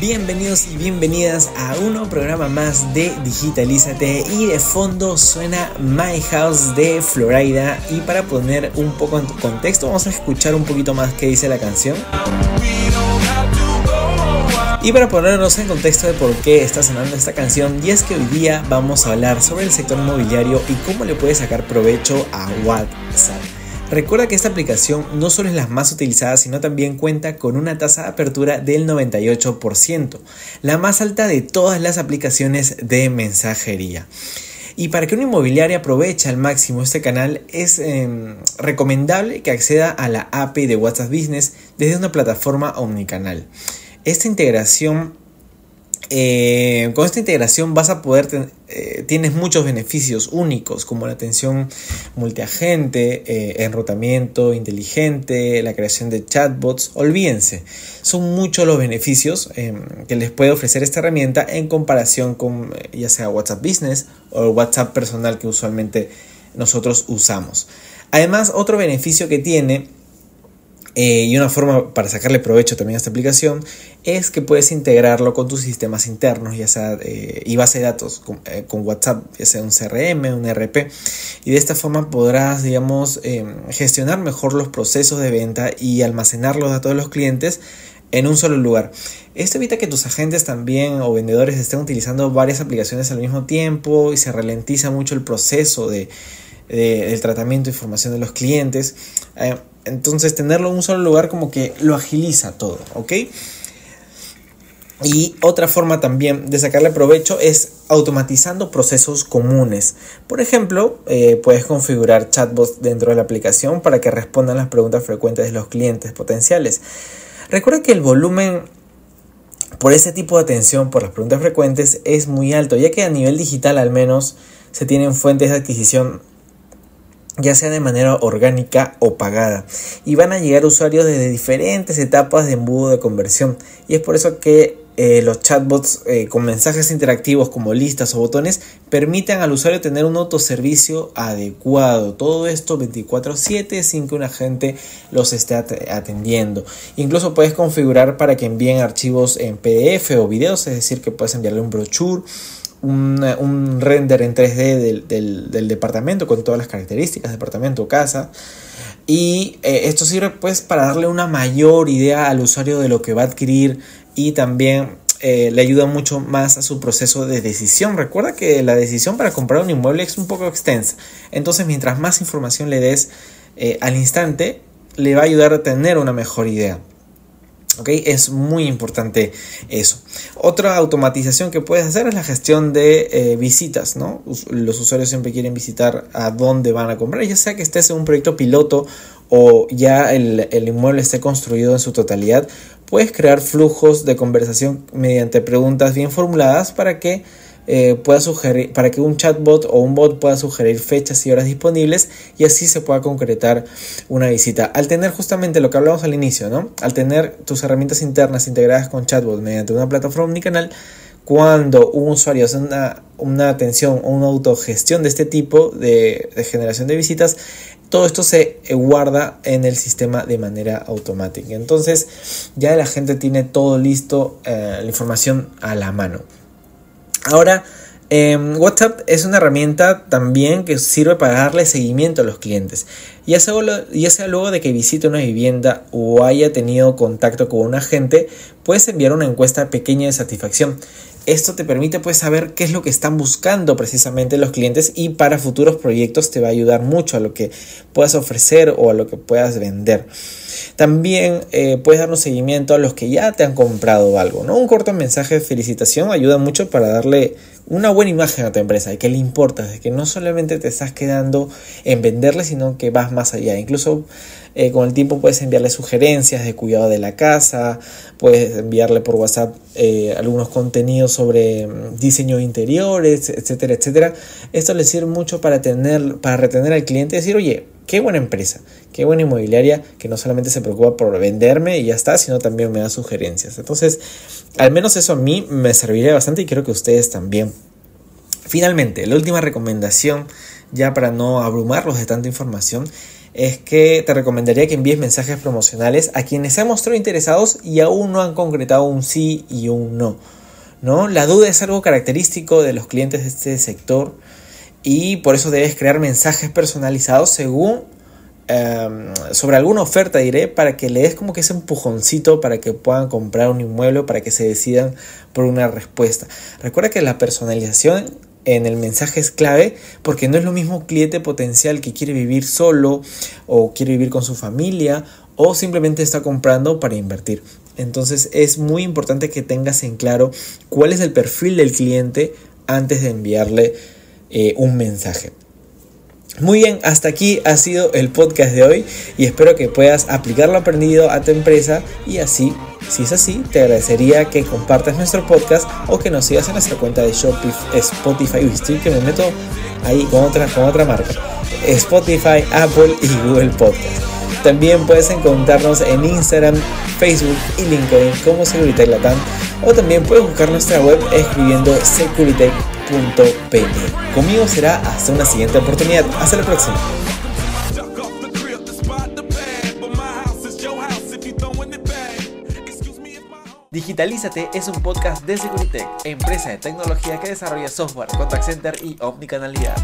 Bienvenidos y bienvenidas a un programa más de Digitalízate y de fondo suena My House de Florida y para poner un poco en contexto vamos a escuchar un poquito más qué dice la canción. Y para ponernos en contexto de por qué está sonando esta canción, y es que hoy día vamos a hablar sobre el sector inmobiliario y cómo le puede sacar provecho a WhatsApp. Recuerda que esta aplicación no solo es la más utilizada, sino también cuenta con una tasa de apertura del 98%, la más alta de todas las aplicaciones de mensajería. Y para que una inmobiliaria aproveche al máximo este canal, es em, recomendable que acceda a la API de WhatsApp Business desde una plataforma omnicanal. Esta integración eh, con esta integración vas a poder, eh, tienes muchos beneficios únicos como la atención multiagente, eh, enrutamiento inteligente, la creación de chatbots. Olvídense, son muchos los beneficios que les puede ofrecer esta herramienta en comparación con ya sea WhatsApp Business o WhatsApp personal que usualmente nosotros usamos. Además, otro beneficio que tiene eh, y una forma para sacarle provecho también a esta aplicación es que puedes integrarlo con tus sistemas internos, ya sea eh, y base de datos eh, con, WhatsApp, ya sea un CRM, un RP. Y de esta forma podrás, digamos, gestionar mejor los procesos de venta y almacenar los datos de los clientes en un solo lugar. Esto evita que tus agentes también o vendedores estén utilizando varias aplicaciones al mismo tiempo y se ralentiza mucho el proceso de, del tratamiento de información de los clientes. Entonces tenerlo en un solo lugar como que lo agiliza todo, ¿ok? Y otra forma también de sacarle provecho es automatizando procesos comunes. Por ejemplo, eh, puedes configurar chatbots dentro de la aplicación para que respondan las preguntas frecuentes de los clientes potenciales. Recuerda que el volumen por ese tipo de atención por las preguntas frecuentes es muy alto, ya que a nivel digital al menos se tienen fuentes de adquisición ya sea de manera orgánica o pagada. Y van a llegar usuarios desde diferentes etapas de embudo de conversión. Y es por eso que eh, los chatbots eh, con mensajes interactivos como listas o botones permiten al usuario tener un autoservicio adecuado. Todo esto 24/7 sin que un agente los esté atendiendo. Incluso puedes configurar para que envíen archivos en PDF o videos, es decir, que puedes enviarle un brochure un, render en 3D del, departamento con todas las características, departamento o casa. Y eh, esto sirve pues para darle una mayor idea al usuario de lo que va a adquirir y también eh, le ayuda mucho más a su proceso de decisión. Recuerda que la decisión para comprar un inmueble es un poco extensa. Entonces mientras más información le des eh, al instante, le va a ayudar a tener una mejor idea. Es muy importante eso. Otra automatización que puedes hacer es la gestión de eh, visitas, ¿no? Los usuarios siempre quieren visitar a dónde van a comprar, ya sea que estés en un proyecto piloto o ya el, inmueble esté construido en su totalidad, puedes crear flujos de conversación mediante preguntas bien formuladas para que eh, pueda sugerir, para que un chatbot o un bot pueda sugerir fechas y horas disponibles y así se pueda concretar una visita. Al tener justamente lo que hablamos al inicio, ¿no? Al tener tus herramientas internas integradas con chatbot mediante una plataforma omnicanal, cuando un usuario hace una, una atención o una autogestión de este tipo de, generación de visitas, todo esto se guarda en el sistema de manera automática. Entonces ya la gente tiene todo listo, eh, la información a la mano. Ahora, em, WhatsApp es una herramienta también que sirve para darle seguimiento a los clientes. Ya sea, luego de que visite una vivienda o haya tenido contacto con un agente, puedes enviar una encuesta pequeña de satisfacción. Esto te permite pues saber qué es lo que están buscando precisamente los clientes y para futuros proyectos te va a ayudar mucho a lo que puedas ofrecer o a lo que puedas vender. También eh, puedes dar un seguimiento a los que ya te han comprado algo, ¿no? Un corto mensaje de felicitación ayuda mucho para darle una buena imagen a tu empresa, de que le importa, de que no solamente te estás quedando en venderle, sino que vas más allá. Incluso eh, con el tiempo puedes enviarle sugerencias de cuidado de la casa, puedes enviarle por WhatsApp eh, algunos contenidos sobre mm, diseño interiores, etcétera, etcétera. Esto le sirve mucho para, tener, para retener al cliente y decir, oye, qué buena empresa, qué buena inmobiliaria que no solamente se preocupa por venderme y ya está, sino también me da sugerencias. Entonces, al menos eso a mí me serviría bastante y creo que ustedes también. Finalmente, la última recomendación, ya para no abrumarlos de tanta información, es que te recomendaría que envíes mensajes promocionales a quienes se han mostrado interesados y aún no han concretado un sí y un no. ¿no? La duda es algo característico de los clientes de este sector y por eso debes crear mensajes personalizados según em, sobre alguna oferta diré para que le des como que ese empujoncito para que puedan comprar un inmueble para que se decidan por una respuesta. Recuerda que la personalización en el mensaje es clave porque no es lo mismo cliente potencial que quiere vivir solo o quiere vivir con su familia o simplemente está comprando para invertir. Entonces es muy importante que tengas en claro cuál es el perfil del cliente antes de enviarle eh, un mensaje. Muy bien, hasta aquí ha sido el podcast de hoy y espero que puedas aplicar lo aprendido a tu empresa y así, si es así, te agradecería que compartas nuestro podcast o que nos sigas en nuestra cuenta de Shopify, Spotify, estoy que me meto ahí con otra, con otra marca, Spotify, Apple y Google Podcast. También puedes encontrarnos en Instagram, Facebook y LinkedIn como Securitech Latam o también puedes buscar nuestra web escribiendo Securitech Conmigo será hasta una siguiente oportunidad. Hasta la próxima. Digitalízate es un podcast de Securitech, empresa de tecnología que desarrolla software, contact center y omnicanalidad.